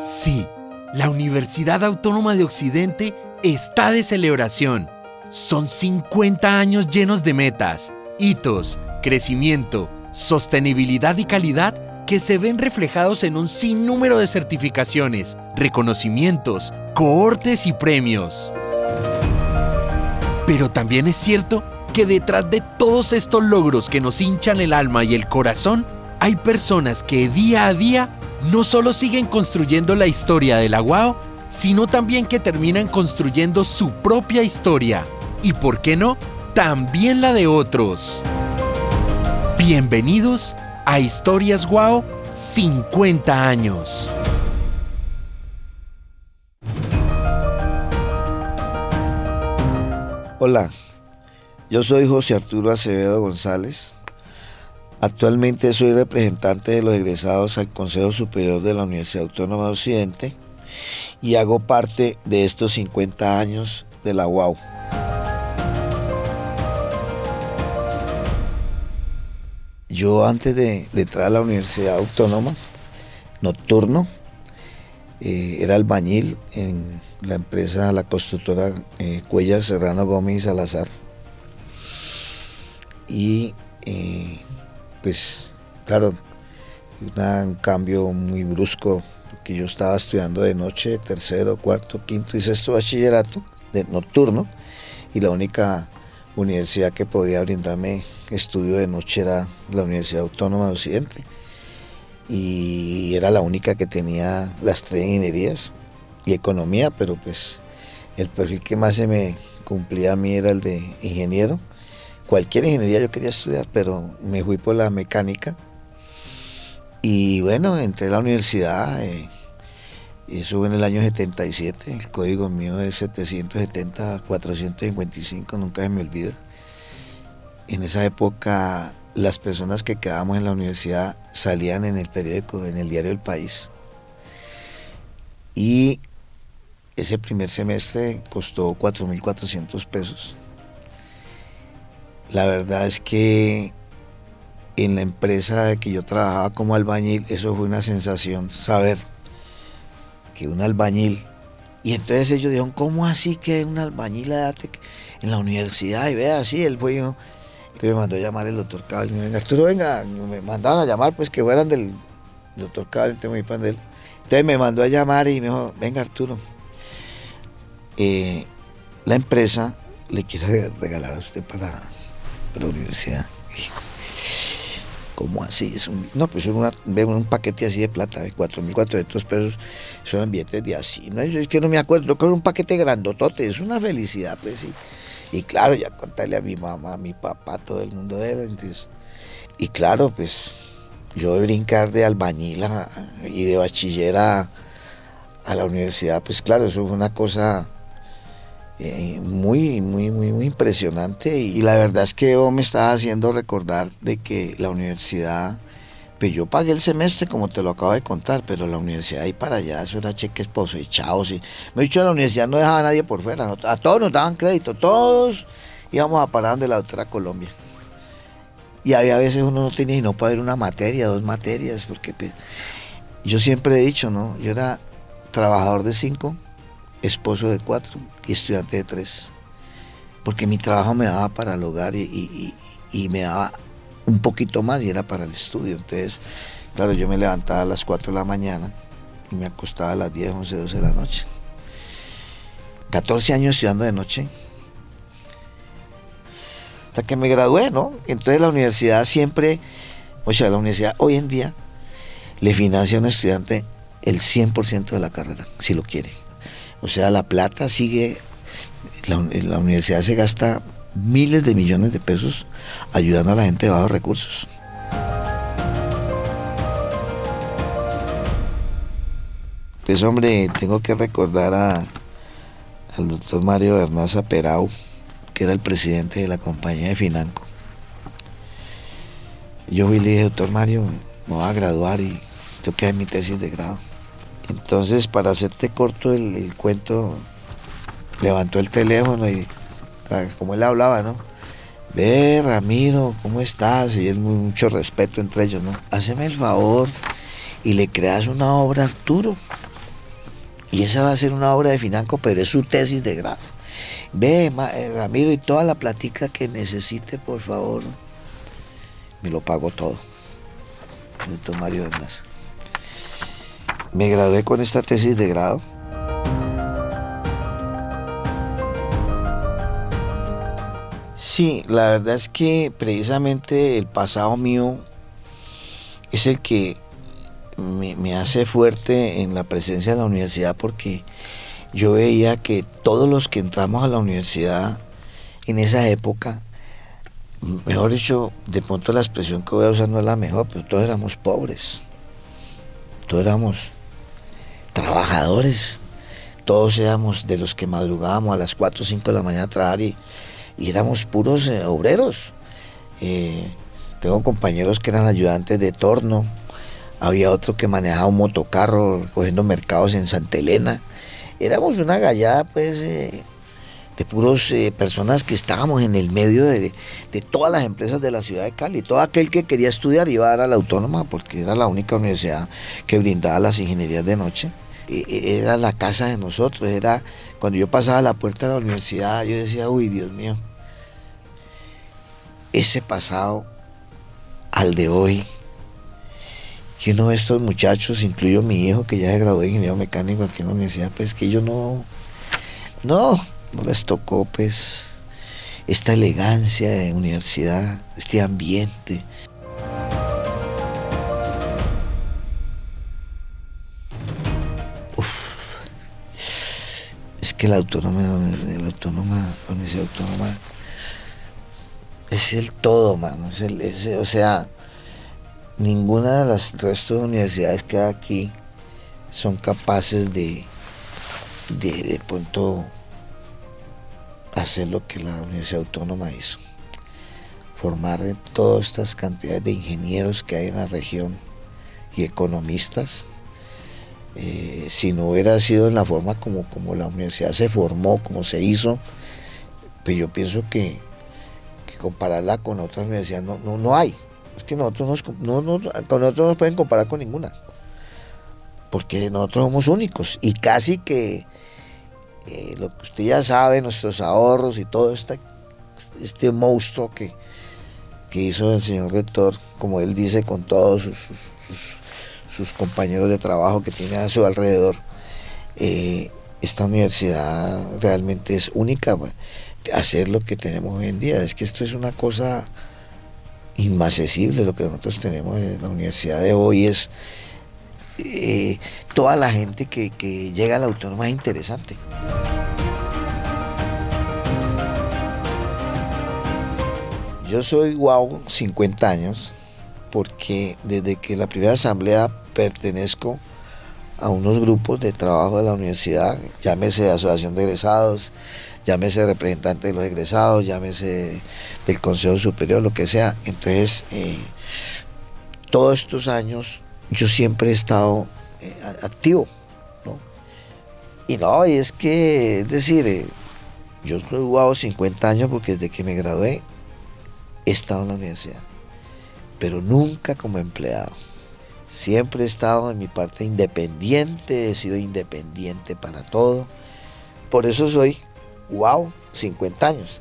Sí, la Universidad Autónoma de Occidente está de celebración. Son 50 años llenos de metas, hitos, crecimiento, sostenibilidad y calidad que se ven reflejados en un sinnúmero de certificaciones, reconocimientos, cohortes y premios. Pero también es cierto que detrás de todos estos logros que nos hinchan el alma y el corazón, hay personas que día a día no solo siguen construyendo la historia de la UAO, sino también que terminan construyendo su propia historia. Y por qué no, también la de otros. Bienvenidos a Historias Guau 50 años. Hola, yo soy José Arturo Acevedo González. Actualmente soy representante de los egresados al Consejo Superior de la Universidad Autónoma de Occidente y hago parte de estos 50 años de la UAU. Yo antes de, entrar a la Universidad Autónoma, nocturno, eh, era albañil en la empresa, la constructora eh, Cuellar Serrano Gómez Salazar. Y eh, pues claro, un cambio muy brusco, porque yo estaba estudiando de noche, tercero, cuarto, quinto y sexto bachillerato, de nocturno, y la única universidad que podía brindarme estudio de noche era la Universidad Autónoma de Occidente. Y era la única que tenía las tres ingenierías y economía, pero pues el perfil que más se me cumplía a mí era el de ingeniero. Cualquier ingeniería yo quería estudiar, pero me fui por la mecánica. Y bueno, entré a la universidad, eh, eso en el año 77, el código mío es 770-455, nunca se me olvida. En esa época las personas que quedábamos en la universidad salían en el periódico, en el diario El País. Y ese primer semestre costó 4.400 pesos. La verdad es que en la empresa que yo trabajaba como albañil, eso fue una sensación, saber que un albañil, y entonces ellos dijeron, ¿cómo así que un albañil en la universidad? Y vea, así, él fue yo, me mandó a llamar el doctor Cabal, me venga, Arturo, venga, me mandaban a llamar, pues que fueran del doctor Cabal, entonces me, entonces me mandó a llamar y me dijo, venga Arturo, eh, la empresa le quiere regalar a usted para, la universidad. ¿Cómo así? Es un, no, pues una, un paquete así de plata de 4.400 pesos, son billetes de así. No, es que no me acuerdo, que un paquete grandotote, es una felicidad, pues sí. Y claro, ya contarle a mi mamá, a mi papá, todo el mundo de él. y claro, pues yo de brincar de albañil y de bachiller a la universidad, pues claro, eso fue una cosa eh, muy, muy, muy, muy impresionante. Y la verdad es que me estaba haciendo recordar de que la universidad, pues yo pagué el semestre como te lo acabo de contar, pero la universidad ahí para allá, eso era cheques posechados. Y, me he dicho, la universidad no dejaba a nadie por fuera, a todos nos daban crédito, todos íbamos a parar de la doctora Colombia. Y había veces uno no tenía y no para ver una materia, dos materias, porque pues, yo siempre he dicho, ¿no? Yo era trabajador de cinco, esposo de cuatro y estudiante de tres. Porque mi trabajo me daba para el hogar y, me daba un poquito más y era para el estudio. Entonces, claro, yo me levantaba a las 4 de la mañana y me acostaba a las 10, 11, 12 de la noche. 14 años estudiando de noche. Hasta que me gradué, ¿no? Entonces la universidad siempre, o sea, la universidad hoy en día le financia a un estudiante el 100% de la carrera, si lo quiere. O sea, la plata sigue, la, universidad se gasta miles de millones de pesos ayudando a la gente de bajos recursos. Pues hombre, tengo que recordar a, al doctor Mario Bernaza Perau, que era el presidente de la compañía de Financo. Yo vi y le dije, doctor Mario, me voy a graduar y tengo que hacer mi tesis de grado. Entonces, para hacerte corto el, cuento, levantó el teléfono y, como él hablaba, ¿no? Ve, Ramiro, ¿cómo estás? Y es mucho respeto entre ellos, ¿no? Haceme el favor y le creas una obra a Arturo. Y esa va a ser una obra de Financo, pero es su tesis de grado. Ve, eh, Ramiro, y toda la platica que necesite, por favor, me lo pago todo. Doctor Mario Hernández. Me gradué con esta tesis de grado. Sí, la verdad es que precisamente el pasado mío es el que me, hace fuerte en la presencia de la universidad porque yo veía que todos los que entramos a la universidad en esa época, mejor dicho, de pronto la expresión que voy a usar no es la mejor, pero todos éramos pobres, todos éramos trabajadores, todos éramos de los que madrugábamos a las 4 o 5 de la mañana a trabajar y, éramos puros eh, obreros. Eh, tengo compañeros que eran ayudantes de torno, había otro que manejaba un motocarro cogiendo mercados en Santa Elena. Éramos una gallada, pues, eh, de puros eh, personas que estábamos en el medio de, todas las empresas de la ciudad de Cali. Todo aquel que quería estudiar iba a dar a la autónoma porque era la única universidad que brindaba las ingenierías de noche. E, e, era la casa de nosotros, era cuando yo pasaba la puerta de la universidad, yo decía, uy, Dios mío, ese pasado al de hoy que uno de estos muchachos, incluyo mi hijo que ya se graduó de ingeniero mecánico aquí en la universidad, pues que ellos no, no, no les tocó pues esta elegancia de universidad, este ambiente. Es que la autónoma, la autónoma, la universidad autónoma es el todo, mano. Es el, o sea, ninguna de las restos de universidades que hay aquí son capaces de, de, de hacer lo que la Universidad Autónoma hizo. Formar de todas estas cantidades de ingenieros que hay en la región y economistas. Eh, si no hubiera sido en la forma como, como la universidad se formó, como se hizo, pues yo pienso que, compararla con otras universidades no, no, no hay. Es que nosotros no, con nosotros nos pueden comparar con ninguna. Porque nosotros somos únicos. Y casi que eh, lo que usted ya sabe, nuestros ahorros y todo este, este monstruo que, que hizo el señor rector, como él dice, con todos sus, sus, compañeros de trabajo que tiene a su alrededor. Eh, esta universidad realmente es única. Hacer lo que tenemos hoy en día. Es que esto es una cosa inaccesible lo que nosotros tenemos en la universidad de hoy es eh, toda la gente que, llega a la autónoma es interesante. Yo soy guau 50 años porque desde que la primera asamblea pertenezco a unos grupos de trabajo de la universidad, llámese Asociación de Egresados, llámese representante de los egresados, llámese del Consejo Superior, lo que sea. Entonces, eh, todos estos años yo siempre he estado eh, activo, ¿no? Y no, y es que, es decir, eh, yo he jugado 50 años porque desde que me gradué he estado en la universidad, pero nunca como empleado. Siempre he estado en mi parte independiente, he sido independiente para todo. Por eso soy wow, 50 años.